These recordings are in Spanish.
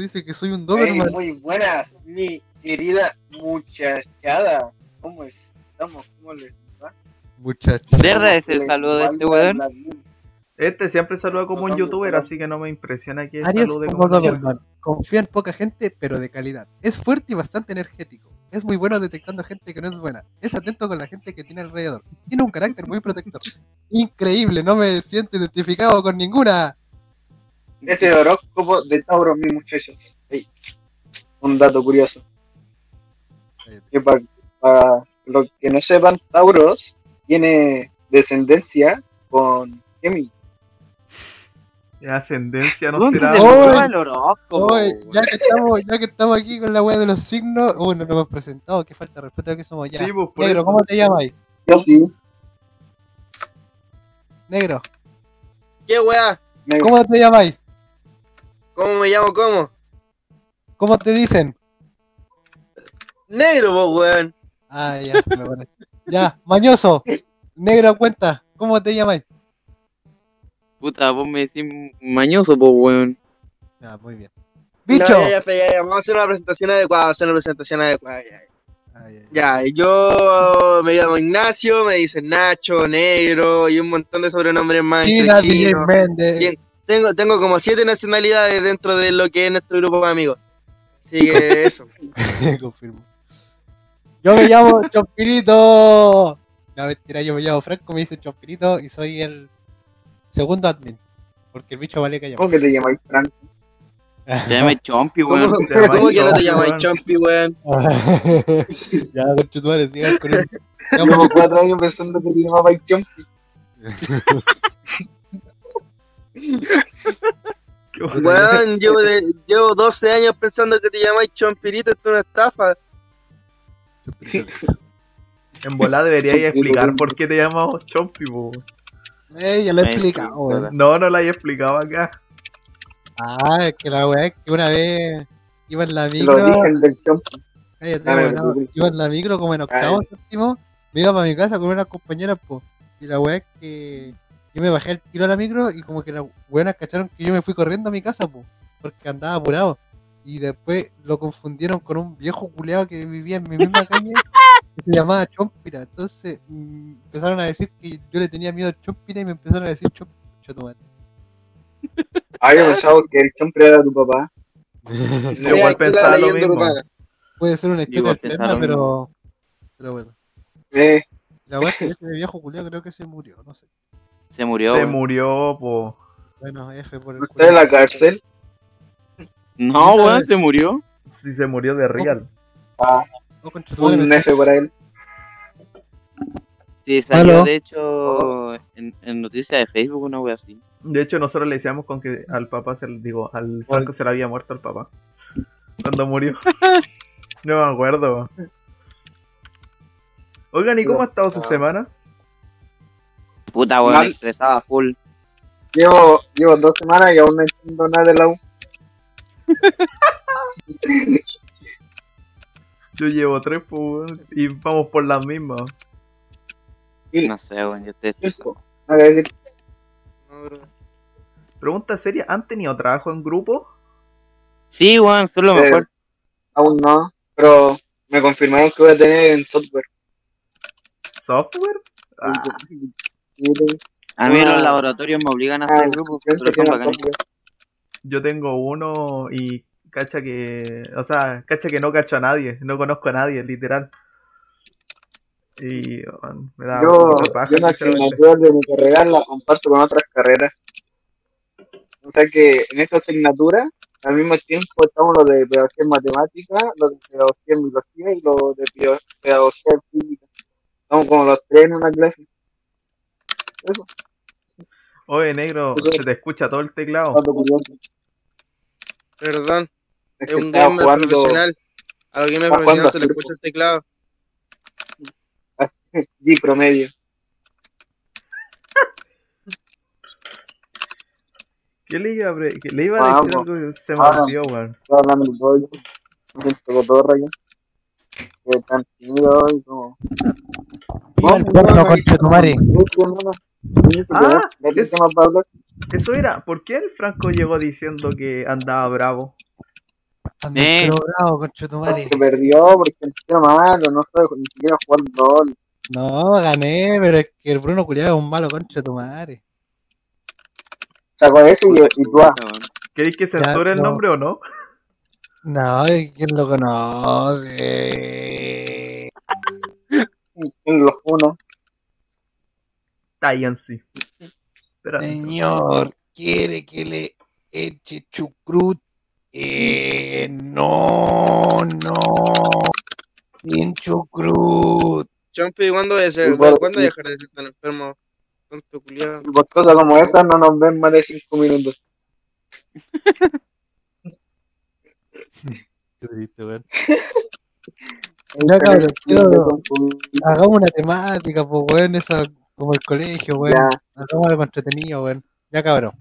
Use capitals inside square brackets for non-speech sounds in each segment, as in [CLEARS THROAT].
dice que soy un Doberman. muy buenas, mi querida muchachada. ¿Cómo estamos? ¿Cómo les va? Muchacho. Derra es el saludo de este weón. Este siempre saluda como un youtuber, así que no me impresiona que Arias salude como como un Doberman. Confía en poca gente, pero de calidad. Es fuerte y bastante energético. Es muy bueno detectando gente que no es buena. Es atento con la gente que tiene alrededor. Tiene un carácter muy protector. Increíble, no me siento identificado con ninguna. Ese horóscopo de Tauro, mis muchachos. Un dato curioso. Que para los que no sepan, Tauros tiene descendencia con Gemini. De ascendencia no ¿Dónde será. se el? Oye, ya, que estamos, ya que estamos aquí con la wea de los signos, uy, no nos hemos presentado, qué falta de respeto que somos ya. Sí, pues, por Negro, eso. ¿cómo te llamas? Yo sí. Negro, ¿Qué weá? Me- ¿cómo te llamáis? ¿Cómo me llamo? ¿Cómo? ¿Cómo te dicen? Negro, vos, weón. Ah, ya, me parece. Ya, mañoso. Negro, cuenta, ¿cómo te llamáis? Puta, vos me decís mañoso, po, weón. Ya, muy bien. Bicho. No, ya, ya, ya, ya, Vamos a hacer una presentación adecuada. Vamos a hacer una presentación adecuada. Ya, ay, ya. Ya, yo me llamo Ignacio, me dicen Nacho, Negro y un montón de sobrenombres más. China, chinos. Méndez. Tengo, tengo como siete nacionalidades dentro de lo que es nuestro grupo de amigos. Así que eso. [LAUGHS] Confirmo. Yo me llamo Chompirito. No, mentira, yo me llamo Franco, me dicen Chompirito y soy el segundo admin. Porque el bicho vale que llama. ¿Cómo que te llamáis Frank? Se llama Chompi, ¿Cómo, weón. Te llamas cómo que no te llamas weón. Chompi, weón? [LAUGHS] ya, conchetumare, sigan con eso. Llevo cuatro años pensando que te llamabais Chompi. [LAUGHS] [LAUGHS] Weón, llevo, de- llevo 12 años pensando que te llamáis Chompirito, esto es una estafa. [LAUGHS] En volada deberíais explicar por qué te llamamos Chompi, po. Eh, ya lo he explicado. No, no la he explicado acá. Ah, es que la weá es que una vez iba en la El micro. origen del Chompi. Cállate, ver, Google. iba en la micro como en octavo, séptimo. Me iba para mi casa con unas compañeras, po. Y la weá es que yo me bajé el tiro a la micro y como que las weonas cacharon que yo me fui corriendo a mi casa, po. Porque andaba apurado. Y después lo confundieron con un viejo culeado que vivía en mi misma calle [LAUGHS] que se llamaba Chompira. Entonces mm, empezaron a decir que yo le tenía miedo al Chompira y me empezaron a decir Chompira. [LAUGHS] Ah, yo pensaba que el Chompi era tu papá. [LAUGHS] Yo igual pensaba lo mismo. urbana. Puede ser una historia alterna, pero. Pero bueno. Eh, La weá es que ese viejo culeado creo que se murió, no sé. Se murió. Se murió, po. Bueno, F por el ¿no está en la cárcel? No, weón, se murió. Sí, se murió de real. Ah, Oh, un F para él. Sí, salió Aló. de hecho en, en noticias de Facebook una wea así. De hecho, nosotros le decíamos con que al papá se le digo, al Franco se le había muerto al papá. Cuando murió. [LAUGHS] no me acuerdo. Oigan, ¿y cómo ha estado su Ah. semana? Puta, weón, Mal. estresada full. Llevo, llevo dos semanas y aún no entiendo nada de la U. [LAUGHS] Yo llevo tres, pues, weón, y vamos por las mismas. No sé, weón, yo bro. Pregunta seria, ¿han tenido trabajo en grupo? Sí, weón, son lo Eh, mejor. Aún no, pero me confirmaron que voy a tener en software. ¿Software? Ah, A mí ah. los laboratorios me obligan a Ah, hacer grupos, yo pensé pero que son bacanes. yo tengo uno y cacha que. O sea, cacha que no cacho a nadie, no conozco a nadie, literal. Y me da Yo, paja, yo una asignatura de mi carrera la comparto con otras carreras. O sea que en esa asignatura, al mismo tiempo estamos los de pedagogía en matemática, los de pedagogía en biología y los de pedagogía en física. Estamos como los tres en una clase. Eso, Oye, negro, Eso- se te escucha todo el teclado. Perdón, Es es que un gamer jugando profesional. A los gamers profesionales se le escucha el teclado. [LAUGHS] G promedio. [LAUGHS] ¿Qué le iba a, le iba a decir Vamos. algo se me olvidó, weón? Estaba hablando de todo. Me tocó todo rayo. Que tan tímido y como. Viva el porno, conchetumare. Ah, ¿De hablar? Eso era, ¿por qué el Franco llegó diciendo que andaba bravo? Eh. bravo, concha tu madre. Se perdió porque no era malo, no sabe ni siquiera jugar LOL. No, gané, pero es que el Bruno culiado es un malo concha tu madre. Sacó eso y, y tú ah, ¿Queréis que Ya, censure el no. nombre o no? No, ¿quién lo conoce? en los uno. Cállense. Señor, ¿quiere que le eche chucrut? Eh, no, no. Sin chucrut. Champi, ¿cuándo, de ser- Igual, ¿cuándo sí. dejar de ser tan enfermo? Tanto culiado. Por cosas como esas no nos ven más de 5 minutos. Qué triste, weón. Ya, cabrón, quiero- Hagamos una temática, pues, weón, esa como el colegio, weón. Ya, Hagamos algo entretenido, weón. Ya, cabrón.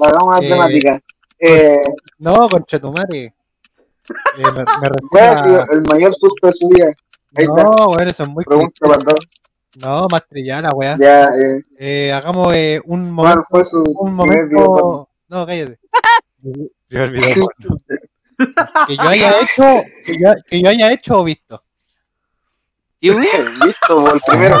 hagamos una Eh, temática. Eh, No, concha tu madre. Eh, me, me ¿Cuál [LAUGHS] refiero ha sido a... el mayor susto de su vida? Ahí está. No, weón, eso es muy Pregunta. No, más trillana, weón. Ya, eh, Eh, hagamos eh, un ¿cuál momento. fue su Un video momento. No, cállate. [LAUGHS] Primer video porno. Que yo haya hecho, que yo, que yo haya hecho o visto. [LAUGHS] Listo, por el primero.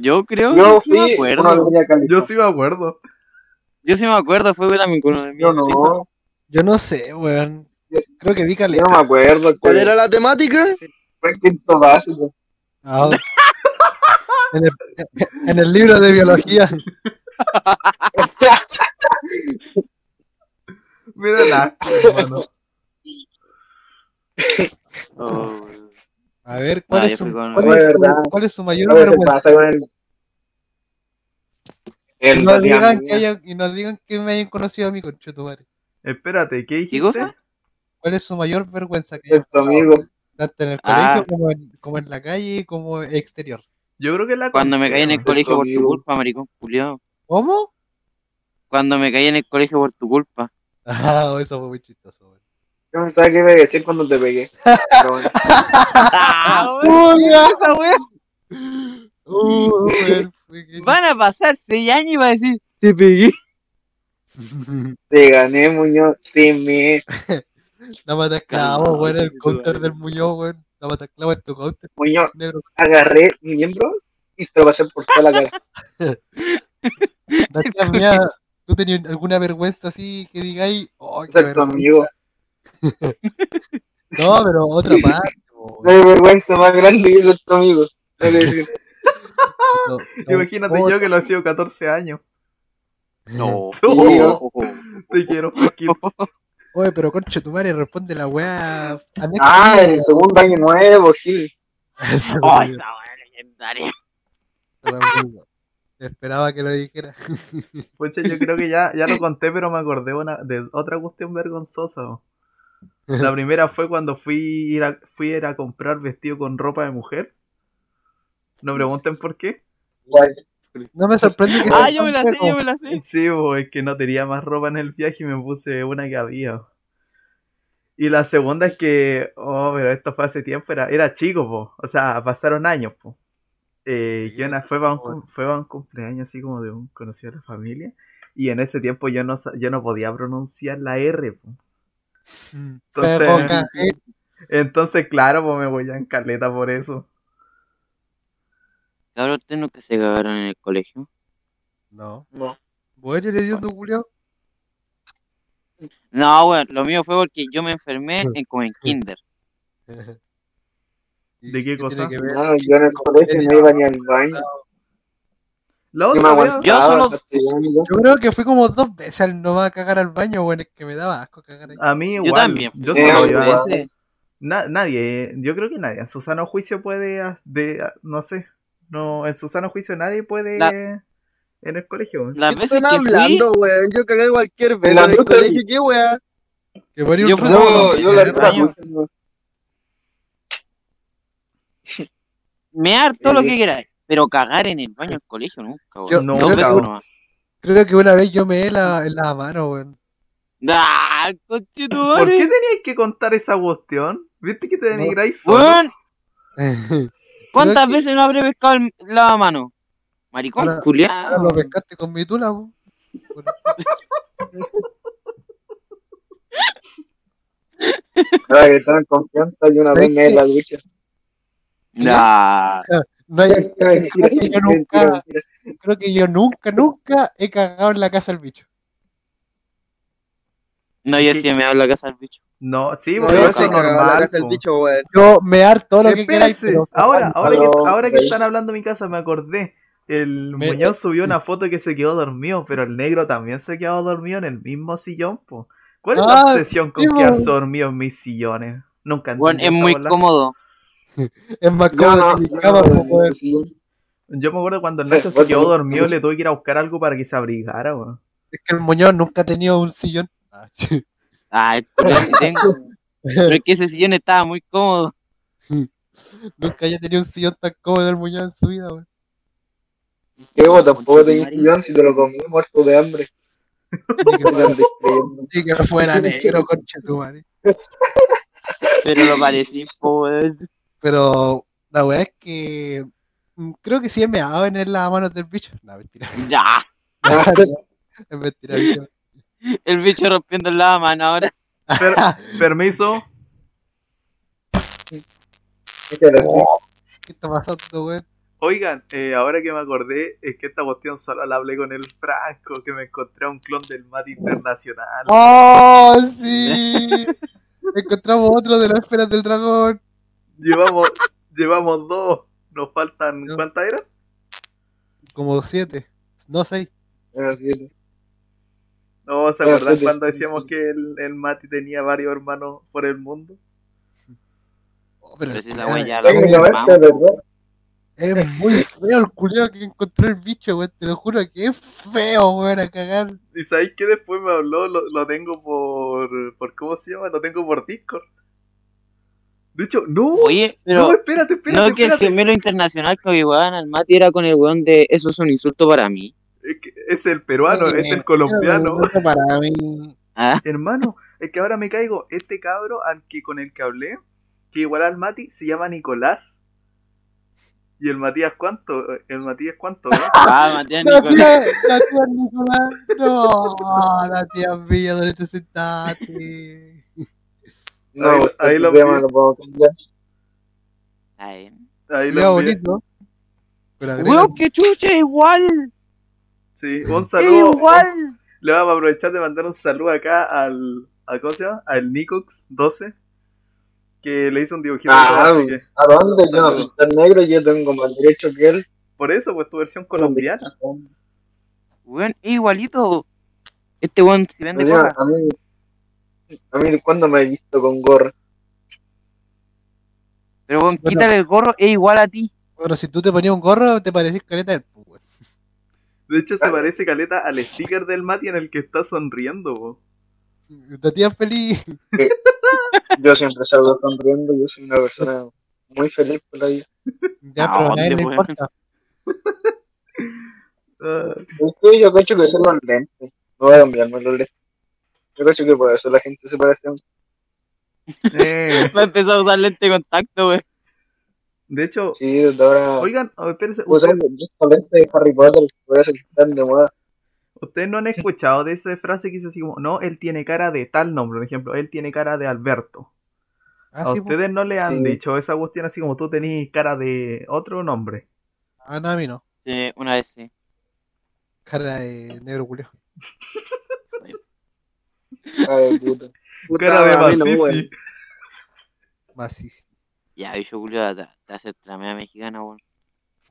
Yo creo Yo que sí me acuerdo. Yo sí me acuerdo. Yo sí me acuerdo, fue también con uno de mis Yo no, Yo no sé, weón. Creo que vi yo caleta. no me acuerdo. ¿Cuál era la temática? Fue el quinto básico. Ah, en, el, en el libro de biología. [LAUGHS] Lástima, hermano. [LAUGHS] Oh, A ver, ¿cuál, Ah, es, su, fui con- cuál, No, es de su- verdad. cuál es su mayor vergüenza? el. Y nos, digan que haya- y nos digan que me hayan conocido a mí, conchetumare. Espérate, ¿qué dijiste? ¿Qué? ¿Cuál es su mayor vergüenza que Es tu amigo. tanto en el Ah. colegio como en, como en la calle como exterior? Yo creo que la Cuando me caí en el colegio por tu culpa, maricón culiado. ¿Cómo? Cuando me caí en el colegio por tu culpa. [LAUGHS] Ah, eso fue muy chistoso, no sabía qué iba a decir cuando te pegué. Pero bueno. ¡Ah! Uh, Van a pasar seis años y va a decir, te pegué. [LAUGHS] Te gané, Muñoz. Te me. [LAUGHS] La mata esclavo, Calmado, weón, el counter del Muñoz, weón. La mata esclavo es tu counter, Muñoz, negro. agarré mi miembro y te lo pasé por toda la cara. [LAUGHS] Gracias, mía. ¿Tú tenías alguna vergüenza así que digáis? Oh, qué vergüenza"? [LAUGHS] No, pero otra [LAUGHS] parte. No hay vergüenza más grande que ser tu amigo. [LAUGHS] No, no, Imagínate yo que lo he sido 14 años. No. Te quiero, poquito. Oye, pero concha tu madre responde la weá. ah, en el segundo año nuevo, sí. Oh, esa wea legendaria. Esperaba que lo dijera. Pucha, yo creo que ya, ya lo conté, pero me acordé una, de otra cuestión vergonzosa. La [LAUGHS] primera fue cuando fui ir a, fui a ir a comprar vestido con ropa de mujer. No pregunten por qué. No me sorprende que Ah, yo me la sé, yo me la sé. Sí, bo, es que no tenía más ropa en el viaje y me puse una que había. Y la segunda es que, oh, pero esto fue hace tiempo, era, era chico, po. o sea, pasaron años. Po. Eh, Sí, que una- fue, para un, fue para un cumpleaños así como de un conocido de la familia. Y en ese tiempo yo no, sa- yo no podía pronunciar la R. po. Entonces- eh. Entonces, claro, pues me voy a caleta por eso. Cabrón, ¿ustedes nunca se cagaron en el colegio? No. No. ¿Vos eres idiota, Julio? No, weón, lo mío fue porque yo me enfermé en, como en kinder. ¿Y [LAUGHS] ¿De qué cosa? que? No, yo en el colegio no iba ni al baño. La Yo otra aguantaba. Yo solo- castellano. Yo creo que fui como dos veces al no va a cagar al baño, weón, es que me daba asco cagar ahí. a mí igual. Yo también. Yo Eh, solo. Na- nadie, yo creo que nadie. En su sano juicio puede. ah, De, ah, no sé. No, en su sano juicio nadie puede. La- En el colegio. weón. Las ¿Qué veces están que fui, hablando, weón? Yo cagué cualquier vez la en el colegio. ¿Qué weá? Que ponía Yo un con Yo, la baño. [LAUGHS] todo lo que queráis. Pero cagar en el baño del colegio nunca, weón. Yo- No. Creo que una vez yo me la, en la mano, weón. ¡Ah, ¿Por qué teníais que contar esa cuestión? ¿Viste que te No. denigráis solo? Weón, [LAUGHS] ¿cuántas que- veces no habré pescado el lavamano? Maricón, Ahora- culiado. Lo pescaste con mi tula, weón. Ahora que están en confianza y una ¿Sabes vez me en la ducha. Nah. No hay, creo que yo nunca, mentira. creo que yo nunca, nunca he cagado en la casa del bicho. No, yo sí me hablo a casa del bicho. No, sí, No, yo eso es normal. casa del po. bicho. Yo me harto todo lo que queráis, Espérense, pero ahora, ahora, que, ahora que están hablando de mi casa, me acordé. El Me- Muñoz subió una foto que se quedó dormido, pero el negro también se quedó dormido en el mismo sillón, po. ¿Cuál es la Ah, obsesión con sí, po. quedarse dormido en mis sillones? Nunca Bueno, es muy bola. cómodo. [LAUGHS] es más Yo cómodo no, que mi yo cama. Yo me acuerdo cuando el Nacho se [LAUGHS] quedó dormido, le tuve que ir a buscar algo para que se abrigara, weón. Es que el Muñoz nunca ha tenido un sillón. Ah, [LAUGHS] el sí tengo. Pero es que ese sillón estaba muy cómodo. nunca haya tenido un sillón tan cómodo el Muñoz en su vida, weón. Vos tampoco tenés sillón si te lo comí muerto de hambre. Ni que fuera negro, concha tu madre. Pero lo parecí, pues. Pero la weá es que mm, creo que sí he meado en las manos del bicho. No, mentira. [LAUGHS] Ya. [LAUGHS] Es mentira, bicho. El bicho rompiendo la mano ahora. Per- permiso. ¿Qué está pasando, weón? Oigan, eh, ahora que me acordé, es que esta cuestión solo la hablé con el Franco, que me encontré a un clon del Mati Internacional. ¡Oh, [LAUGHS] sí! Encontramos otro de las esferas del dragón. Llevamos, llevamos dos. Nos faltan, No. ¿cuántas eran? Como siete. No, seis. No, ¿se Ah, acuerdan cuando decíamos que el, el Mati tenía varios hermanos por el mundo? Oh, pero Pero si wea ya es- la Técnicamente, confirmamos. ¿verdad? Es muy feo el culiao que encontró el bicho, weón. Te lo juro que es feo, weón, a cagar. ¿Y sabéis que después me habló? Lo, lo tengo por, por. ¿Cómo se llama? Lo tengo por Discord. De hecho, no. Oye, no, pero. espérate, espérate. No, que el gemelo internacional que weón al Mati era con el weón de eso es un insulto para mí. Es, que es el peruano, este es el colombiano. Eso Para mí. [LAUGHS] Ah, Hermano, es que ahora me caigo. Este cabro al que con el que hablé, que igual al Mati, se llama Nicolás. ¿Y el Matías cuánto? ¿El Matías cuánto? eh? [LAUGHS] ah, Matías Nicolás. la tía Nicolás. No, la tía mía, ¿dónde te sentaste? No, Ahí- este ahí lo lo Ahí Leo lo bonito. Pero Weón, que chucha, igual. Sí, un saludo. Igual. Le vamos a aprovechar de mandar un saludo acá al. ¿a ¿Cómo se llama? Al Nicox12. Que le hizo un dibujito. Ah, que, ¿A dónde? Yo no soy tan negro y yo tengo más derecho que él. por eso, pues tu versión colombiana. Weón, igualito. Este weón si vende Oye, coca. a mí, a mí, ¿cuándo me he visto con gorra? Pero Bueno. quítale el gorro, es igual a ti. Bueno, si tú te ponías un gorro, te parecís caleta del weón. De hecho, se parece caleta al sticker del Mati en el que está sonriendo, po. Tía feliz. Yo siempre salgo sonriendo, yo soy una persona muy feliz por la vida. Ya, ¿A pero a nadie le importa. [LAUGHS] Ah, yo cacho que son los lentes. No voy a cambiarme los lentes. Yo cacho que por eso la gente se parece a mí. eh. Me empezó a usar lente de contacto, weón. De hecho, Sí, desde ahora. oigan, oh, espérense, Usar ¿ustedes, de Harry Potter, moda. ustedes no han escuchado de esa frase que dice así como, no, él tiene cara de tal nombre, por ejemplo, él tiene cara de Alberto. Ah, A sí, pues. ustedes no le han Sí. dicho esa cuestión así como tú tenés cara de otro nombre. Ah, no, a mí no. Sí, una vez sí. Cara de negro culio. [LAUGHS] Ay, puta. [LAUGHS] Puta, Cara de mí no, Masisi. Ya, bicho Julio, te, te hace la media mexicana, weón.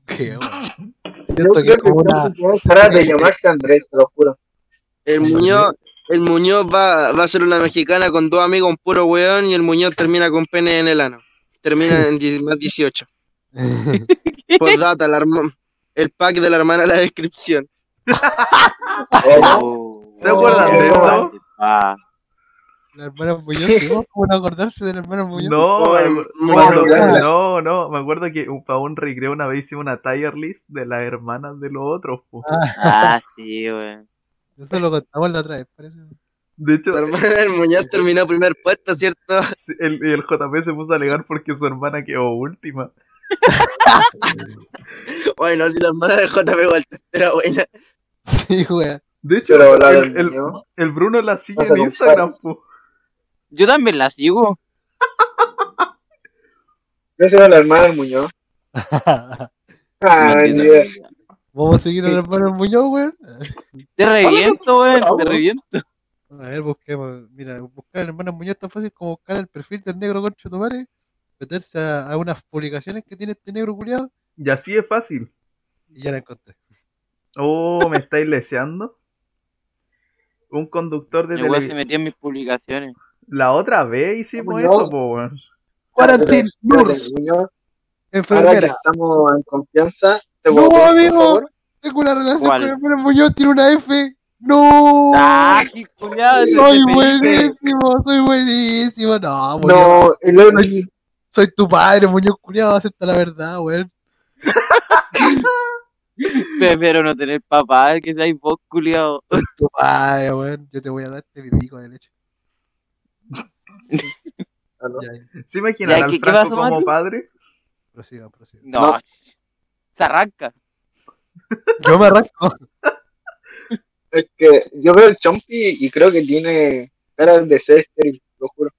Qué weón. [LAUGHS] Yo Siento que como una. cara de llamarse Andrés, te lo juro. El Muñoz, el Muñoz va, va a ser una mexicana con dos amigos, un puro weón, y el Muñoz termina con pene en el ano. Termina en más 18. [LAUGHS] Por data, la el pack de la hermana en la descripción. Oh, ¿Se acuerdan de eso? Ah, La hermana Muñoz, ¿sí? ¿cómo no acordarse de la hermana Muñoz? No, Oh, el- no, no, me acuerdo que para un recreo una vez hicimos una tier list de las hermanas de los otros. po. ah, sí, weón. Eso lo contamos la otra vez, parece. De hecho, La hermana del Muñoz terminó primer puesto, ¿cierto? [LAUGHS] el, el JP se puso a alegar porque su hermana quedó última. [LAUGHS] Bueno, si la hermana del JP Walter era buena. [LAUGHS] Sí, weón. De hecho, Pero la el, Bruno la sigue en Instagram, po. Yo también la sigo. [LAUGHS] Yo soy la hermana del Muñoz. [LAUGHS] Mentira. Vamos a seguir al hermano del Muñoz, weón. Te reviento, weón. Te reviento. A ver, busquemos. Mira, buscar al hermano Muñoz es tan fácil como buscar el perfil del negro concho tu madre, meterse a, a unas publicaciones que tiene este negro culiado Y así es fácil. y ya la encontré. Oh, me estáis leseando. Un conductor de El weón se televisión. metió en mis publicaciones. La otra vez hicimos Muñoz. eso, po, weón. Quarantine Espérate, Nurse, Muñoz, Ahora que enfermera. estamos en confianza, te No, pedir, amigo. Tengo una relación ¿Cuál? con el Muñoz, tiene una F. No. ¡Ah, qué culiado! soy buenísimo, soy buenísimo. No, Muñoz. No, el Oli. Soy tu padre, Muñoz culiado, acepta la verdad, weón. [LAUGHS] [LAUGHS] Prefiero no tener papá que seáis vos, culiado. Tu padre, weón. Yo te voy a dar este mi pico de leche. Ya. ¿Se imaginan al ¿qué- qué Franco pasó, como Mati? padre? Prosiga, prosiga. No, No. se arranca. Yo me arranco. Es que yo veo el Chompi y creo que tiene cara de ser estéril, lo juro.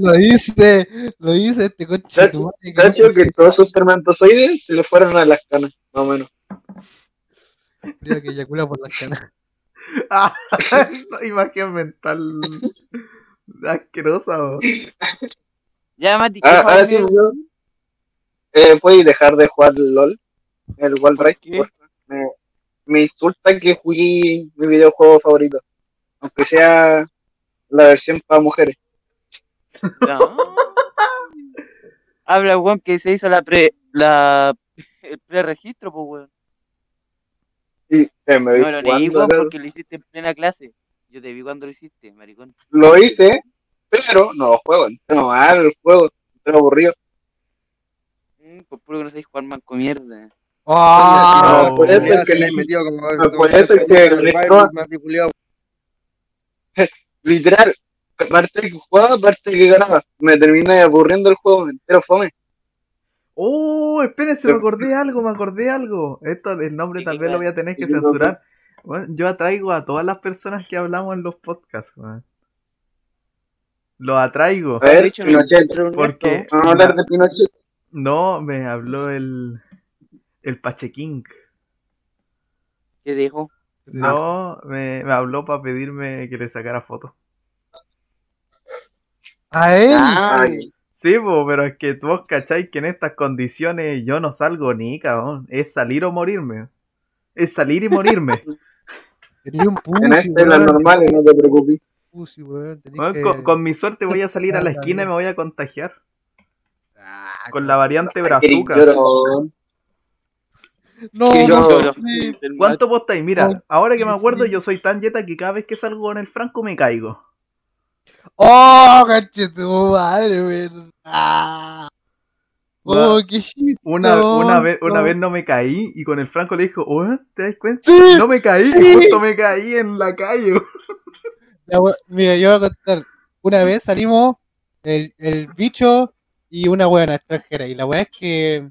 Lo dice, lo dice este tu madre. que todos sus espermatozoides se le fueron a las canas, más o menos. Creo que eyacula por las canas. Ah, [LAUGHS] imagen mental asquerosa. Ya, Mati, ¿qué Ah, ahora sí, yo. Eh, ¿Puedes dejar de jugar LOL? El Wild ¿Por? Me, me insulta que jugué mi videojuego favorito. Aunque sea la versión para mujeres. No. Habla, weón, que se hizo la pre, la, el pre-registro, pues, weón. Y eh, me vi No lo jugando, weón, porque lo hiciste en plena clase. Yo te vi cuando lo hiciste, maricón. Lo hice, pero no lo juego. Entero mal el juego, entero aburrido. Mm, por puro que no sabéis jugar manco mierda. ¡Ah! No, por eso es que le- metió como- no, por eso es que. [LAUGHS] Literal, aparte que jugaba, aparte que ganaba. Me terminé aburriendo el juego, entero fome. Oh, espérense, me acordé de algo, me acordé de algo. Esto, el nombre ¿Qué, tal qué, vez lo voy a tener que ¿Qué, qué, censurar. Bueno, yo atraigo a todas las personas que hablamos en los podcasts. Los atraigo. A ver, Pinochet. Porque Vamos a hablar de Pinochet. no me habló el el Pachequín. ¿Qué dijo? No, me, me habló para pedirme que le sacara fotos. A él. Ah, Ay, Sí, po, pero es que vos cacháis que en estas condiciones yo no salgo ni, cabrón. Es salir o morirme. Es salir y morirme. [LAUGHS] Tenía un pussy, en este las normales, no te preocupes. Pussy, weón. Tenés Weón, que- con, con mi suerte voy a salir a la [LAUGHS] esquina y me voy a contagiar. Con la variante brazuca. No, no, ¿Cuánto postáis? Mira, ahora que me acuerdo, yo soy tan yeta que cada vez que salgo con el Franco me caigo. ¡Oh, tu madre, verdad! ¡Oh, qué shit! Una, una, vez, una no. vez no me caí y con el Franco le dijo, "Oh, ¿te das cuenta? Sí, No me caí, sí. justo me caí en la calle. La Mira, yo voy a contar. Una vez salimos el, el bicho y una buena extranjera. Y la weá es que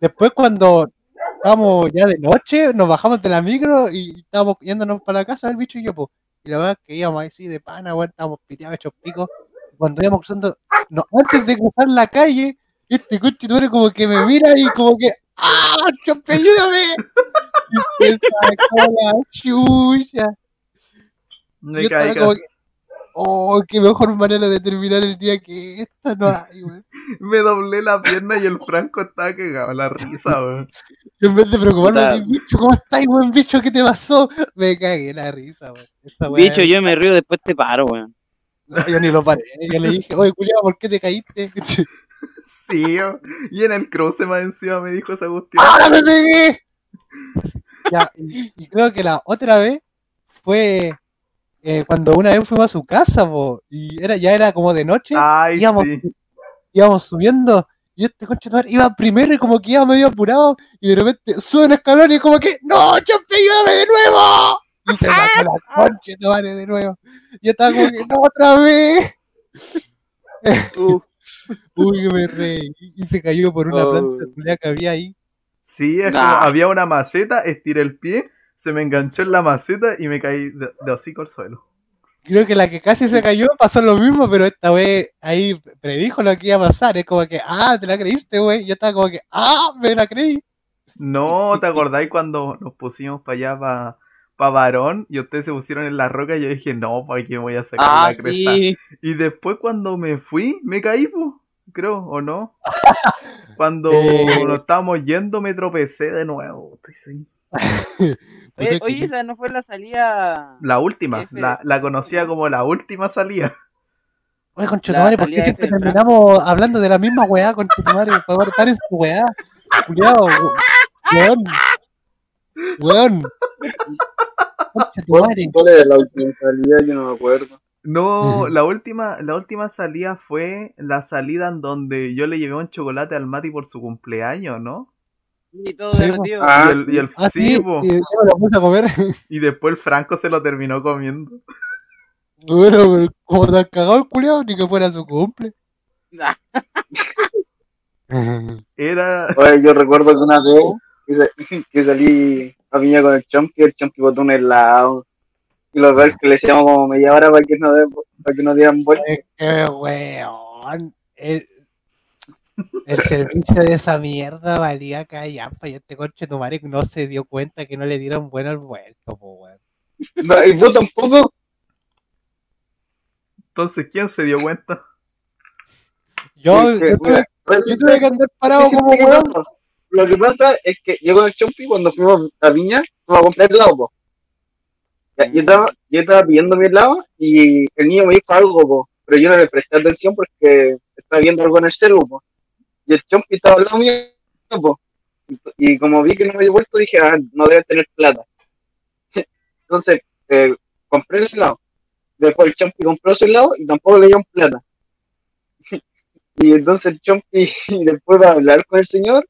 después cuando estábamos ya de noche, nos bajamos de la micro y estábamos yéndonos para la casa el bicho y yo, pues. Y la verdad es que íbamos así de pana, weón, estábamos piteados, hechos picos. Cuando íbamos cruzando, no, antes de cruzar la calle, este coche tú eres como que me mira y como que, ¡ah, chompe, ayúdame! Y se sacó la chucha. Me Yo caí, como que, oh, qué mejor manera de terminar el día que esta no [LAUGHS] hay, weón. me doblé la pierna y el Franco estaba cagado la risa, weón. Yo en vez de preocuparme de bicho, ¿cómo estás, weón, bicho? ¿Qué te pasó? Me cagué la risa, weá- Bicho, yo me río, después te paro, weón. No, yo ni lo paré. Yo le dije, oye, culiado, ¿por qué te caíste? [LAUGHS] Sí, weón. y en el cruce más encima me dijo esa cuestión. ¡Ahora me pegué! Ya, y, y creo que la otra vez fue eh, cuando una vez fuimos a su casa, po, y era, ya era como de noche. Ay, íbamos, sí. íbamos subiendo y este concha de tu madre iba primero y como que iba medio apurado y de repente sube un escalón y como que ¡No, Chompe, ayúdame de nuevo! Y se sacó la [LAUGHS] concha de tu madre de nuevo. Y yo estaba como que ¡No, otra vez! [LAUGHS] Uh, [LAUGHS] Uy, que me reí. Y se cayó por una Oh. planta que había ahí. Sí, es Nah. como había una maceta, estiré el pie, se me enganchó en la maceta y me caí de, de hocico al suelo. Creo que la que casi se cayó pasó lo mismo, pero esta vez ahí predijo lo que iba a pasar. Es como que, ah, te la creíste, güey. Yo estaba como que, ah, me la creí. No, ¿te acordáis cuando nos pusimos para allá, para pa varón, y ustedes se pusieron en la roca y yo dije, no, ¿para qué voy a sacar Ah, la cresta? sí. Y después cuando me fui, me caí, pues, creo, ¿o no? [LAUGHS] Cuando Eh. nos estábamos yendo me tropecé de nuevo. sí. [LAUGHS] Oye, esa no fue la salida. La última, la, la conocía como la última salida. Oye, conchetumare, ¿por qué siempre terminamos hablando de la misma weá, conchetumare? Por favor, estar en su weá. Cuidado, weón. Weón. Conchetumare. ¿Cuál era la última salida? Yo no me acuerdo. No, la última, la última salida fue la salida en donde yo le llevé un chocolate al Mati por su cumpleaños, ¿no? Y todo Sí, derretido. Ah, y el, y el- Ah, sí, po. y lo puse a comer. [LAUGHS] y después el Franco se lo terminó comiendo. Bueno, pero como tan cagado el culiao, ni que fuera su cumple. [LAUGHS] Era, Oye, yo recuerdo que una vez que, sa- [LAUGHS] que salí a piña con el Chompi, el Chompi botó un helado. Y lo peor es que le decíamos como media hora para que no, de- para que no dieran vuelta. Es que, weón. El, el servicio de esa mierda valía callampa y este conche tu madre no se dio cuenta que no le dieron bueno el vuelto, po, weón. No, y vos tampoco. entonces, ¿quién se dio cuenta? Yo, yo, tuve, mira, yo tuve que andar parado ¿qué como weón. Lo que pasa es que yo con el Chompi, cuando fuimos a Viña, fuimos a comprar helado, po. Yo estaba, yo estaba pidiendo mi helado y el niño me dijo algo, po, pero yo no le presté atención porque estaba viendo algo en el celu, po. Y el Chompi estaba al lado mío. Y como vi que no me había vuelto, dije, ah, no debe tener plata. [LAUGHS] Entonces, eh, compré el helado. Después el Chompi compró su helado y tampoco le dieron plata. [LAUGHS] Y entonces el Chompi [LAUGHS] después va a hablar con el señor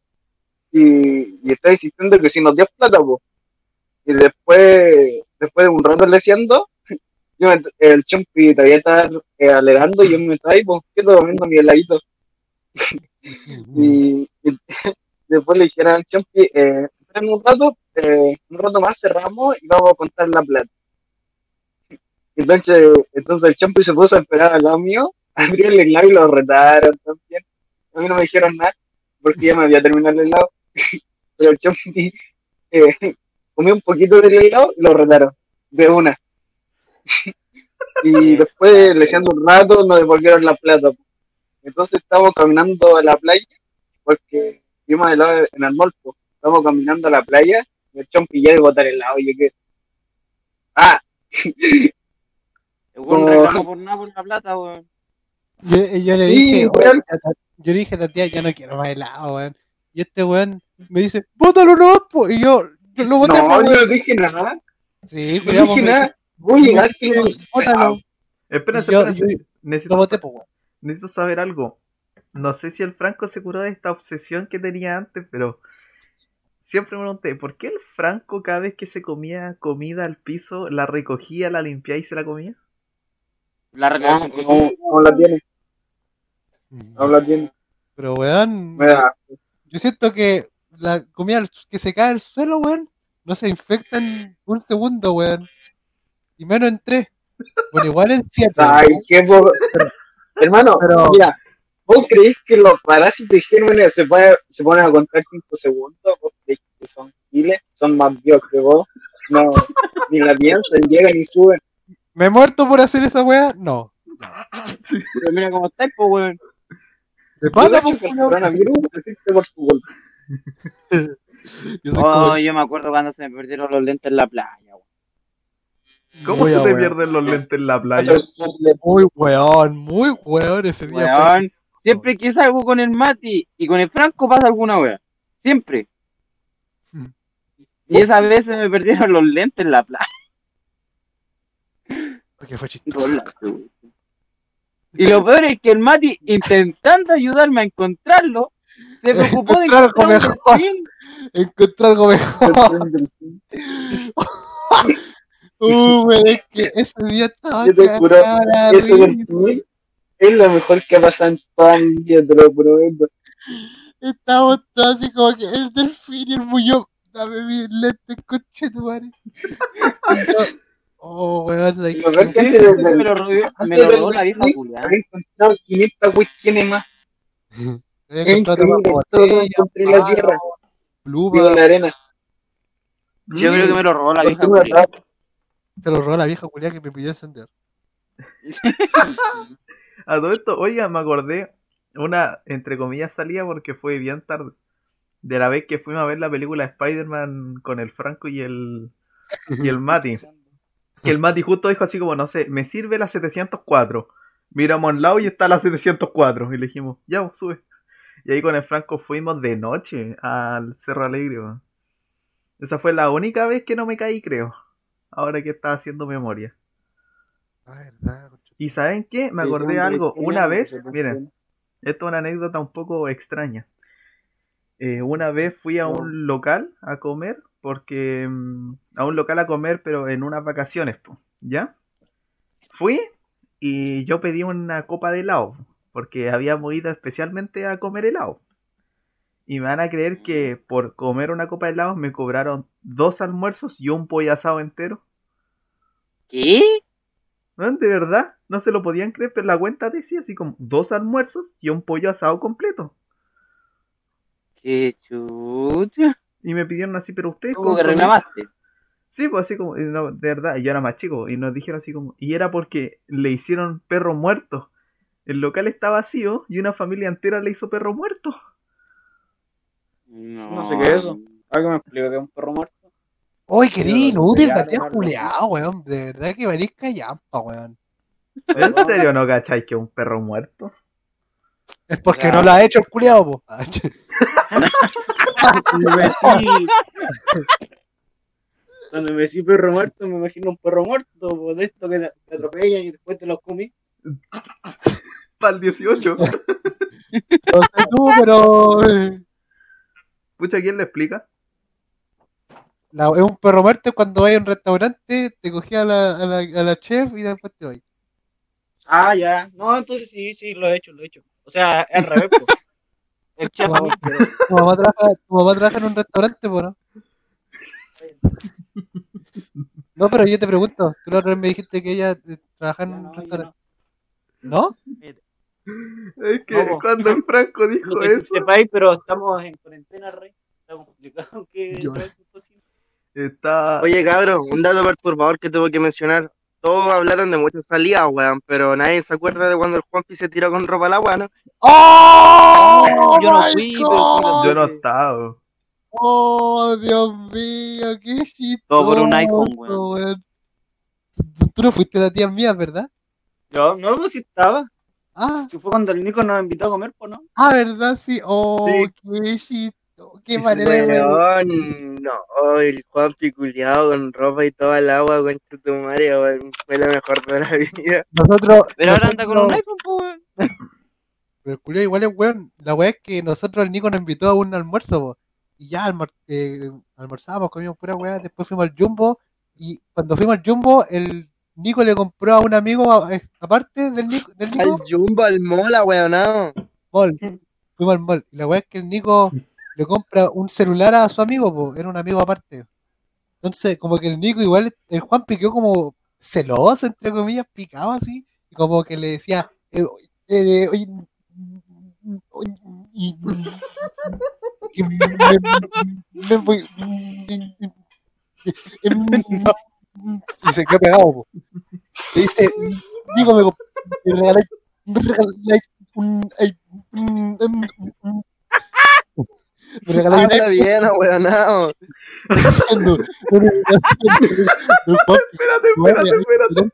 y, y está insistiendo que si nos dio plata, po. Y después, después de un rato leciendo, yo me- el Chompi todavía estaba eh, alegando y yo me estaba ahí, pues, quieto comiendo mi heladito. Y, [LAUGHS] después le dijeron al Chompi, eh, esperen un rato, eh, un rato más cerramos y vamos a contar la plata. Entonces, entonces el Chompi se puso a esperar al lado [LAUGHS] mío, abrió el helado y lo retaron también. A mí no me dijeron nada, porque ya me había terminado el helado. [LAUGHS] Pero el Chompi eh, comió un poquito del helado y lo retaron, de una. y después, leseando un rato, nos devolvieron la plata. Entonces estábamos caminando a la playa, porque vimos helado en el mall, po. Estábamos caminando a la playa, y el Chompi ya de botar el helado, y yo que... Ah, El weón No. reclamó por nada por la plata, weón. Yo, yo le Sí, dije, weón. yo le dije a Tatia, ya no quiero más helado, weón. Y este weón me dice, bótalo no, po. Y yo, yo lo boté, no, yo no dije nada, Sí, no dije me nada. Voy a llegar y le bótalo. Espérense, Yo- espérense. yo- Necesito, Lo boté, po, weón. Necesito saber algo. No sé si el Franco se curó de esta obsesión que tenía antes, pero siempre me pregunté, ¿por qué el Franco cada vez que se comía comida al piso, la recogía, la limpiaba y se la comía? La relación no, no la tiene, no la tiene. Pero, weón, yo siento que la comida que se cae al suelo, weón, no se infecta en un segundo, weón. Y menos en tres. Bueno, igual en siete. Ay, qué por... Hermano, Pero- mira, ¿vos creéis que los parásitos y gérmenes se, puede- se ponen a contar 5 segundos? ¿Vos creéis que son giles? ¿Son más viejos que vos? No, ni la piensan, llegan y suben. ¿Me he muerto por hacer esa weá? No. Pero mira cómo estáis, pues, weón. ¿Me Yo pasa, el coronavirus por tu culpa. [LAUGHS] Yo soy como- Oh, yo me acuerdo cuando se me perdieron los lentes en la playa. ¿Cómo Muy se te pierden los lentes en la playa? Muy weón, muy weón ese día. fue- Weón, siempre que salgo con el Mati y con el Franco pasa alguna wea. Siempre. Hmm. Y esa vez se me perdieron los lentes en la playa. Porque fue chistoso. Y lo peor es que el Mati, intentando ayudarme a encontrarlo, se preocupó de Encontrar algo encontrar mejor. Encontré algo mejor. [LAUGHS] [LAUGHS] Uh, weón, es [LAUGHS] que ese día estaba Yo te juro, es lo mejor que ha pasado en toda mi vida, te lo prometo. Estábamos todos así como que el delfín y el muñoz. Dame mi lente, coche tu madre. [LAUGHS] Oh, weón, peor que Me lo robó, me antes lo del robó la vieja culiada. encontrado 500 cuestiones más. [LAUGHS] Encontré en la tierra. en la arena. Yo creo que me lo robó la vieja Costumbre culiada. Se lo robó la vieja culia que me pidió encender. A [LAUGHS] todo esto, oiga, me acordé una, entre comillas, salida porque fue bien tarde. De la vez que fuimos a ver la película Spider-Man con el Franco y el, y el [LAUGHS] Mati. Que el Mati justo dijo así como, no sé, me sirve la 704. Miramos al lado y está la 704. Y le dijimos, ya, vos, sube. Y ahí con el Franco fuimos de noche al Cerro Alegre. Esa fue la única vez que no me caí, creo. Ahora que estaba haciendo memoria. Ah, verdad. ¿Y saben qué? Me acordé hombre, algo. Una vez, miren, esto es una anécdota un poco extraña. Eh, una vez fui a un local a comer, porque mm, a un local a comer, pero en unas vacaciones, ¿ya? Fui y yo pedí una copa de helado, porque habíamos ido especialmente a comer helado. Y me van a creer que por comer una copa de helado me cobraron dos almuerzos y un pollo asado entero. ¿Qué? ¿No? De verdad, no se lo podían creer, pero la cuenta decía así como dos almuerzos y un pollo asado completo. Qué chucha. Y me pidieron así, pero ustedes ¿Cómo que reclamaste? Sí, pues así como, no, de verdad, yo era más chico, y nos dijeron así como, y era porque le hicieron perro muerto. El local está vacío y una familia entera le hizo perro muerto. No, No sé qué es eso. ¿Alguien me explica qué es un perro muerto? Uy, querido, inútil, te has culeado, weón. De verdad que venís callampa, weón. ¿En serio no cacháis que es un perro muerto? Es porque no lo ha hecho el culeado, po. [LAUGHS] Cuando me decí, cuando me decí perro muerto, me imagino un perro muerto, po, de esto que te te atropellan y después te los comí. Para el 18. No sé tú, pero. Pucha, ¿quién le explica? la- es un perro muerto cuando vas a un restaurante, te cogía a la, a la, a la chef y después te vas. Ah, ya. No, entonces sí, sí, lo he hecho, lo he hecho. O sea, al revés, po. El chef a mí, pero... Tu mamá trabaja, tu mamá trabaja en un restaurante, po, ¿no? No, pero yo te pregunto, tú la otra vez me dijiste que ella eh, trabajaba en un restaurante. no. ¿No? Es que No, cuando el Franco dijo No sé si eso, sepáis, pero estamos en cuarentena, rey. Está complicado que está... Oye, cabrón, un dato perturbador que tengo que mencionar. Todos hablaron de muchas salidas, weón, pero nadie se acuerda de cuando el Juanpi se tiró con ropa al agua, ¿no? ¡Oh! Yo no fui, pero! Yo no estaba. ¡Oh, Dios mío! ¡Qué chistoso! Todo por un iPhone, weón. Tú- no fuiste la tía mía, ¿verdad? Yo, no, pues sí estaba. Ah, Si fue cuando el Nico nos invitó a comer, pues no. ah, ¿verdad? Sí. ¡Oh, Sí. qué chistoso! ¡Qué manera de Weón, no, el Juanpi culiado con ropa y toda el agua con tu madre, fue lo mejor de la [LAUGHS] vida. Nosotros. Pero ahora anda con un iPhone, pues, weón. [LAUGHS] Pero el culiao igual es weón. La weá es que nosotros, el Nico nos invitó a un almuerzo, po. Y ya almor- eh, almorzábamos, comíamos pura weá. Después fuimos al Jumbo. Y cuando fuimos al Jumbo, el Nico le compró a un amigo, a- a- aparte del Nico, del Al Nico Jumbo, al mola, weón, no. mall. Fuimos al mall. Y la weá es que el Nico le compra un celular a su amigo, po. Era un amigo aparte. Entonces, como que el Nico, igual, el Juan piqueó como celoso, entre comillas, picado así. Y como que le decía, eh, eh, oye, oye, y- que me, me voy. Y se quedó pegado, po. Le dice, Nico, me, me regalé, me regalé un, un- un- un- me regalé un Habla bien, Juan [LAUGHS] Espérate, espérate, espérate.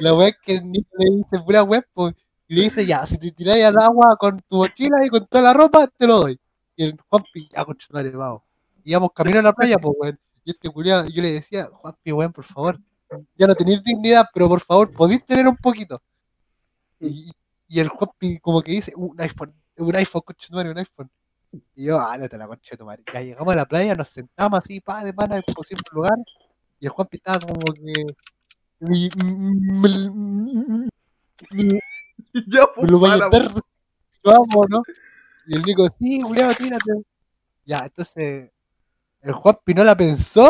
La weá es que el niño le dice pura pues, y le dice, ya, si te tiráis al agua con tu mochila y con toda la ropa, te lo doy. Y el Juanpi, ya con vamos. Íbamos camino a la playa, pues, weón. Y este culiado, yo le decía, Juanpi, weón, por favor, ya no tenéis dignidad, pero por favor, podéis tener un poquito. Y, y el Juanpi como que dice, un iPhone, un iPhone, concha tu madre, un iPhone. Y yo, ah, no te la concha de tu madre. Ya llegamos a la playa, nos sentamos así, pa, de pana, un lugar, y el Juanpi estaba como que. [LAUGHS] Ya, pues, lo voy a para. Lo amo, ¿no? Y el Nico, sí, culiao, tírate. Ya, entonces, el Juanpi no la pensó.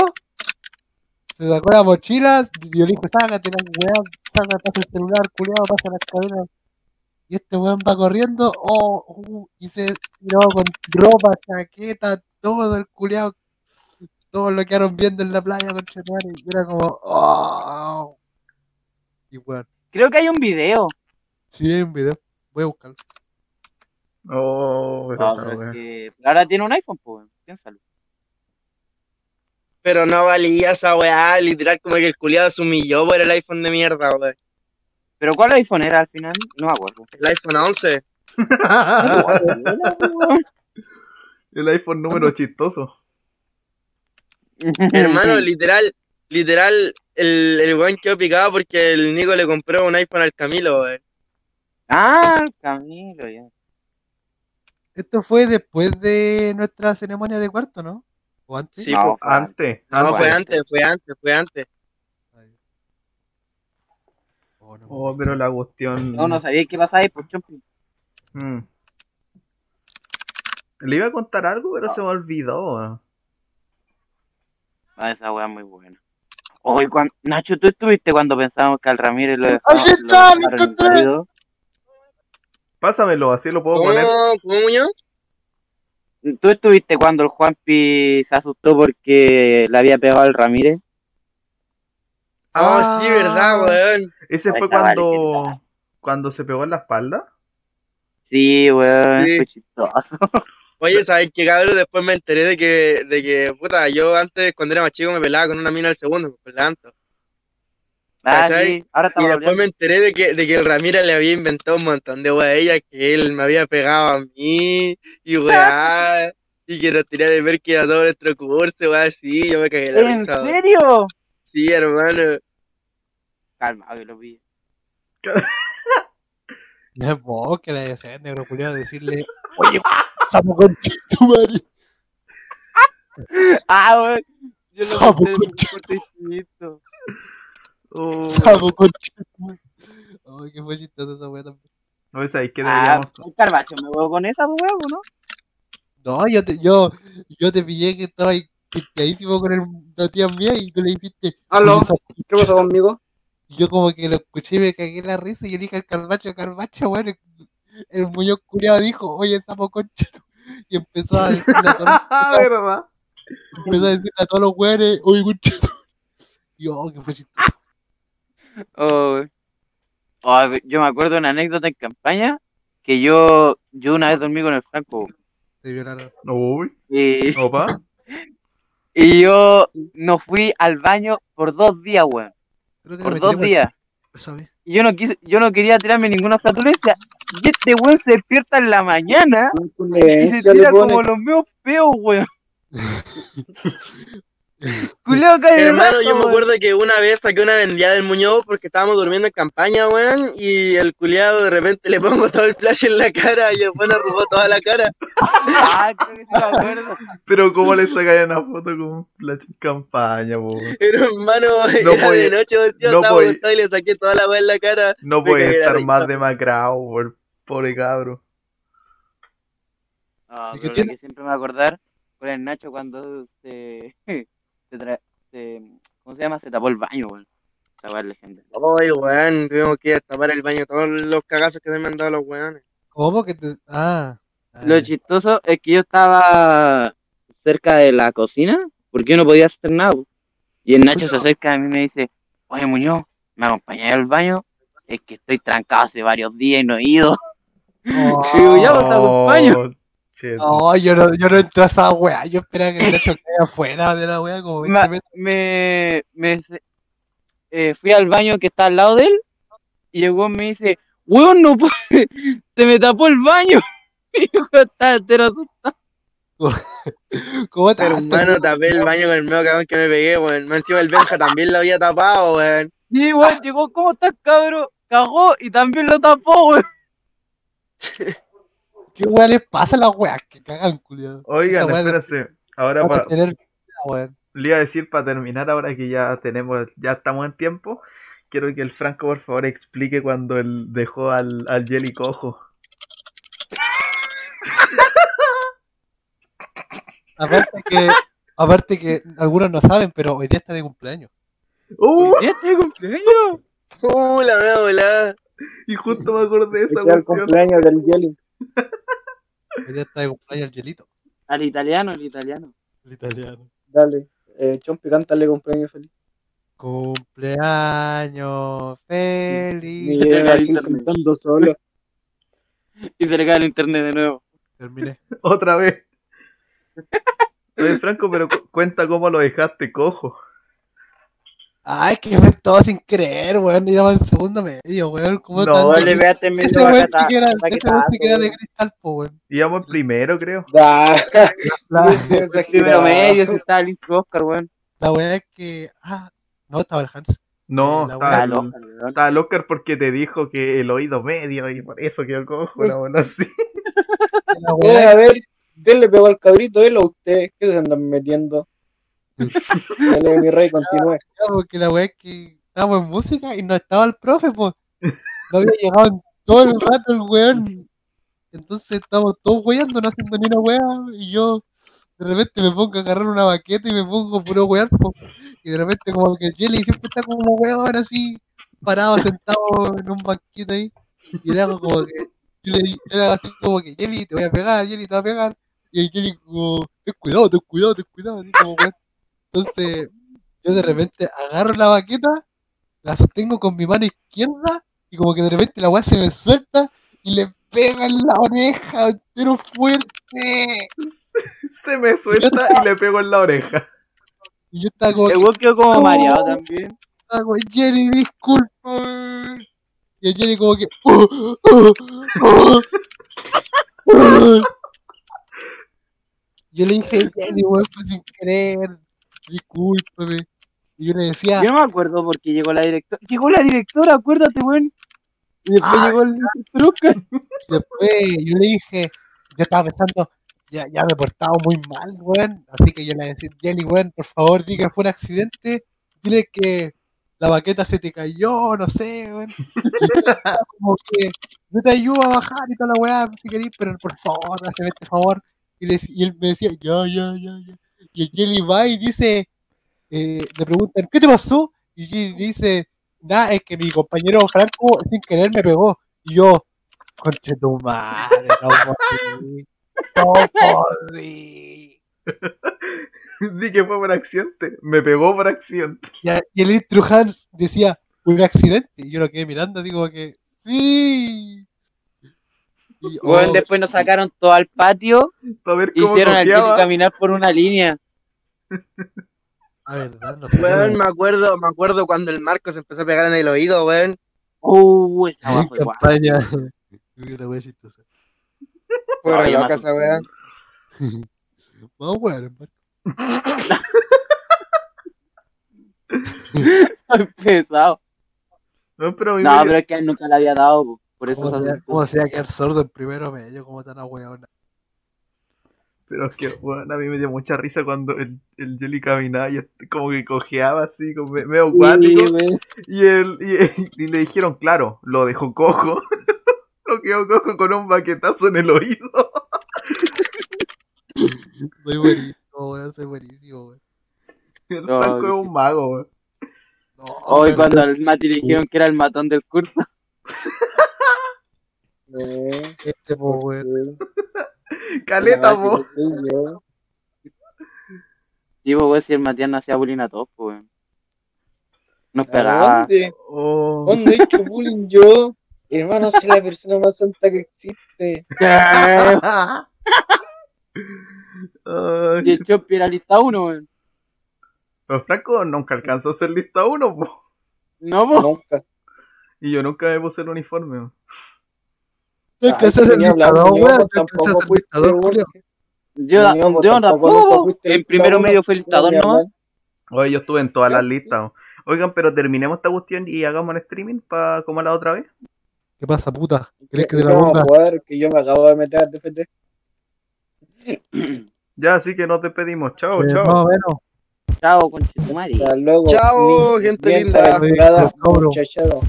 Se sacó la mochila y yo le dije, sácate la weá, sácate el celular, culiao, pasa las cadenas. Y este weón va corriendo, oh, uh, y se tiró con ropa, chaqueta, todo el culiao. Todos lo quedaron viendo en la playa con y era como, oh. Y weón, Creo que hay un video. sí hay un video, voy a buscarlo. Oh, No, esta pero es wea. que ahora tiene un iPhone, pues, piénsalo. Pero no valía esa weá, literal, como que el culiado se humilló por el iPhone de mierda, weón. Pero ¿cuál iPhone era al final? No me acuerdo. El iPhone 11. [LAUGHS] el iPhone número [LAUGHS] chistoso. Hermano, literal, literal, el, el weón quedó picado porque el Nico le compró un iPhone al Camilo, weón. Ah, Camilo, ya. Esto fue después de nuestra ceremonia de cuarto, ¿no? ¿O antes? Sí, No, po. Antes. No, Ah, fue antes, fue antes, fue antes. Oh, no, Oh, pero la cuestión. No, no sabía qué pasaba ahí, pues, chompi. Mm. Le iba a contar algo, pero se me olvidó. Ah, esa weá es muy buena. Oye, cuan- Nacho, ¿tú estuviste cuando pensábamos que al Ramírez lo ¡Aquí dejaron, lo está! ¡Lo encontré! Pásamelo, así lo puedo ¿Cómo, poner. ¿Cómo, Muñoz? ¿Tú estuviste cuando el Juanpi se asustó porque le había pegado al Ramírez? Ah, sí, verdad, weón. Ese fue cuando. Cuando se pegó en la espalda. Sí, weón, Sí. fue chistoso. [LAUGHS] Oye, ¿sabes qué, cabrón? Después me enteré de que, de que, puta, yo antes, cuando era más chico, me pelaba con una mina al segundo, con la Anto. Ah, sí, ahora Y después hablando. me enteré de que, de que el Ramírez le había inventado un montón de weá a ella, que él me había pegado a mí, y weá, y que nos tenía de ver que era todo nuestro curso, weá, así, yo me cagué la ¿En risa. weón. serio? Sí, hermano. Calma, que lo vi. [LAUGHS] Ya vos que le decía al negro culiado decirle, oye, sapo con tu madre. Ah, weón. Yo lo Sapo, pensé en Oh, Sapo con tu madre. Ay, que fue chistosa esa wea también. no sabéis que Ah, deberíamos. un carbacho, me huevo con esa, pues, weón, ¿no? No, yo te, yo, yo te pillé que estaba ahí piteadísimo con el, la tía mía y tú le dijiste, Aló, "Oye, sapo ¿qué pasó conmigo? Y yo como que lo escuché y me cagué la risa y yo le dije al Carbacho, Carbacho, weón, el, el muñoz culiado dijo, oye, sapo concha. tu-". Y empezó a decirle a todos, Ah, [LAUGHS] ¿verdad? empezó a decirle a todos los weones, oye, concha. tu-". Y yo, oh, que fue chistoso. Oh. Oh, yo me acuerdo de una anécdota en campaña que yo, yo una vez dormí con el Franco Te violaron. Uy, y, opa. [LAUGHS] y yo no fui al baño por dos días, weón. Por dos tiré días. Y yo no quise, yo no quería tirarme ninguna flatulencia. Y este weón se despierta en la mañana y se tira como los meos peos, weón. [LAUGHS] Culeo cae de Hermano, yo me weón. acuerdo que una vez saqué una vendida del Muñoz porque estábamos durmiendo en campaña, weón, y el culiado de repente le pongo todo el flash en la cara y el weón arrugó toda la cara. [LAUGHS] Ah, creo que sí me acuerdo. Pero ¿cómo le sacáis una foto con un flash en campaña, po? Pero hermano, No era voy- de noche, weón, tío, no estaba y le saqué toda la weá en la cara. No puede estar más demacrado, por pobre cabro. No, ¿Y qué pero la tiene? que siempre me voy a acordar fue el Nacho cuando se, [LAUGHS] se, tra- se- ¿cómo se llama? Se tapó el baño, weón. Es legendaria. Ay, weón, tuvimos que destapar el baño, todos los cagazos que se me han dado los weones. ¿Cómo que te.? Ah. ah, Lo chistoso es que yo estaba cerca de la cocina porque yo no podía hacer nada. Y el Nacho se acerca a mí y me dice, oye Muñoz, ¿me acompañáis al baño? Es que estoy trancado hace varios días y no he ido. [LAUGHS] Oh, ya, pues, te acompaño. No, yo no, yo no entré a esa wea. Yo esperaba que el Nacho caiga afuera de la wea como 20 Ma- metros. me, me eh, fui al baño que está al lado de él y el weón me dice, weón, no puede, [LAUGHS] se me tapó el baño. [LAUGHS] Y yo estaba entero asustado. [LAUGHS] ¿Cómo te Hermano, tapé el baño con el medio cagón que me pegué, weón. Encima el Benja también lo había tapado, weón. Y weón llegó, ¿cómo estás, cabrón? Cagó y también lo tapó, weón. ¿Qué wea les pasa a las weas que cagan, culiado? Oigan, espérense. Ahora Van a pa- tener vida, weón. le iba a decir para terminar, ahora que ya tenemos, ya estamos en tiempo, quiero que el Franco por favor explique cuando él dejó al, al Jelly cojo. Aparte que, aparte que algunos no saben, pero hoy día está de cumpleaños. ¡Uh! ¿Ya está de cumpleaños? Uh, la mea volada. Y justo me acordé de esa cuestión. cumpleaños del Jelly. Hoy día está de cumpleaños el Yelito, Al italiano, el italiano. el italiano. Dale. Eh, Chompi, cántale cumpleaños feliz. Cumpleaños feliz. Se le cae el así internet. cantando solo. Y se le cae el internet de nuevo. Terminé. [LAUGHS] Otra vez. [LAUGHS] Oye, Franco, pero cu- cuenta cómo lo dejaste cojo. Ay, que fue todo sin querer, weón. Íbamos en segundo medio, weón. ¿Cómo No, le veaste medio Ese weón sí que era, ese weón que de weón. cristal, po, weón. Íbamos en primero, creo. [LAUGHS] La, [LAUGHS] Primero medio, si estaba el Oscar, weón. la weá es que. Ah, no, estaba el Hans. No, La estaba, el- weón. estaba el Oscar porque te dijo que el oído medio y por eso quedó cojo, la bola así. [LAUGHS] La Eh, weá a ver, ¿quién le pegó al cabrito? ¿Él o usted? ¿Qué se andan metiendo? Dale, mi rey, continúe. [LAUGHS] Porque la weá es que estábamos en música y no estaba el profe, pues. No había llegado todo el rato el weón. Entonces estábamos todos weyando, no haciendo ni una weá. Y yo de repente me pongo a agarrar una baqueta y me pongo puro wear, po. Y de repente como que el Jelly siempre está como weón así, parado, sentado en un banquito ahí. Y le hago como que, yo le hago así como que, Jelly, te voy a pegar, Jelly, te voy a pegar. Y el Jelly como, ten cuidado, ten cuidado, ten cuidado, así como weón. Entonces, yo de repente agarro la baqueta, la sostengo con mi mano izquierda y como que de repente la weá se me suelta y le pega en la oreja entero fuerte. Se me suelta y le pego en la oreja. Y yo estaba como, El que, quedó como No. mareado también. estaba como, Jenny, disculpa. Y el Jenny como que, "Oh, oh, oh, oh". Yo le dije, Jenny, weón, fue sin querer, discúlpame. Y yo le decía, Yo no me acuerdo porque llegó la directora. Llegó la directora, acuérdate, weón. Y después Ah. llegó el. Y después yo le dije, yo estaba pensando, ya, ya me he portado muy mal, weón. Así que yo le decía, Jenny, weón, por favor, di que fue un accidente. Dile que la baqueta se te cayó, no sé, weón. Como que yo te ayudo a bajar y toda la weá, si querés, pero por favor, hazme este favor. Y, le dec- y él me decía, ya, ya, ya, ya. Y el Jenny va y dice, eh, le preguntan, ¿qué te pasó? Y Jenny dice, nada, es que mi compañero Franco sin querer me pegó. Y yo, conche tu madre, no podí. No [LAUGHS] podí. Di que fue por accidente. Me pegó por accidente. Y, el Intru Hans decía, un accidente. Y yo lo quedé mirando, digo que, sí. Y, Weón, oh, después nos sacaron todo al patio Para ver cómo hicieron al cojeaba. caminar por una línea. a ver, no sé. Weón, me acuerdo, me acuerdo cuando el Marco se empezó a pegar en el oído, weón. Uh, esa weá fue guapa. campaña. [LAUGHS] Una chistosa. Yo me loca esa weá. Vamos hermano. [LAUGHS] Estoy pesado. No, pero No, pero es que él nunca le había dado. Por eso ¿Cómo se. ¿Cómo se va a quedar sordo en primero medio? ¿Cómo tan ahueona? Pero es que, bueno, a mí me dio mucha risa cuando el, el Jelly caminaba y este- como que cojeaba así, como me- medio. Sí, weón. Y, él, y, [LAUGHS] y le dijeron, claro, lo dejó cojo. [LAUGHS] lo quedó cojo con un baquetazo en el oído. [LAUGHS] Soy buenísimo, weón, soy buenísimo, weón. El No, Franco es un mago, weón. No, Hoy cuando al Mati le dijeron que era el matón del curso. Eh, Este, po, weón. [LAUGHS] Caleta, po. Sí, pues, weón, si el Matías no hacía bullying a todos, pues, weón. Nos ¿A pegaba. ¿Dónde? Oh. ¿Dónde he hecho bullying yo? Hermano, soy la persona más santa que existe. [LAUGHS] Y el Chopi era lista uno, weón. Pero Franco nunca alcanzó a ser lista uno, po. No, po. Nunca. Y yo nunca me puse el uniforme, weón. No Ay, alcanzas el dictador, yo, weón. No tampoco fuiste, dictador. Yo, No, yo tampoco En primero medio fue el dictador, ¿no? hablar. Oye, yo estuve en todas las listas. Oigan, pero terminemos esta cuestión y hagamos el streaming para como la otra vez. ¿Qué pasa, puta? ¿Querés que ¿Qué te la vamos a ponga? jugar? Que yo me acabo de meter al DFT. [CLEARS THROAT] [CLEARS THROAT] Ya, así que nos despedimos. Chao, Eh, chao. Más o menos. Chao, conchetumare. Hasta luego. Chao, gente linda. muchachado.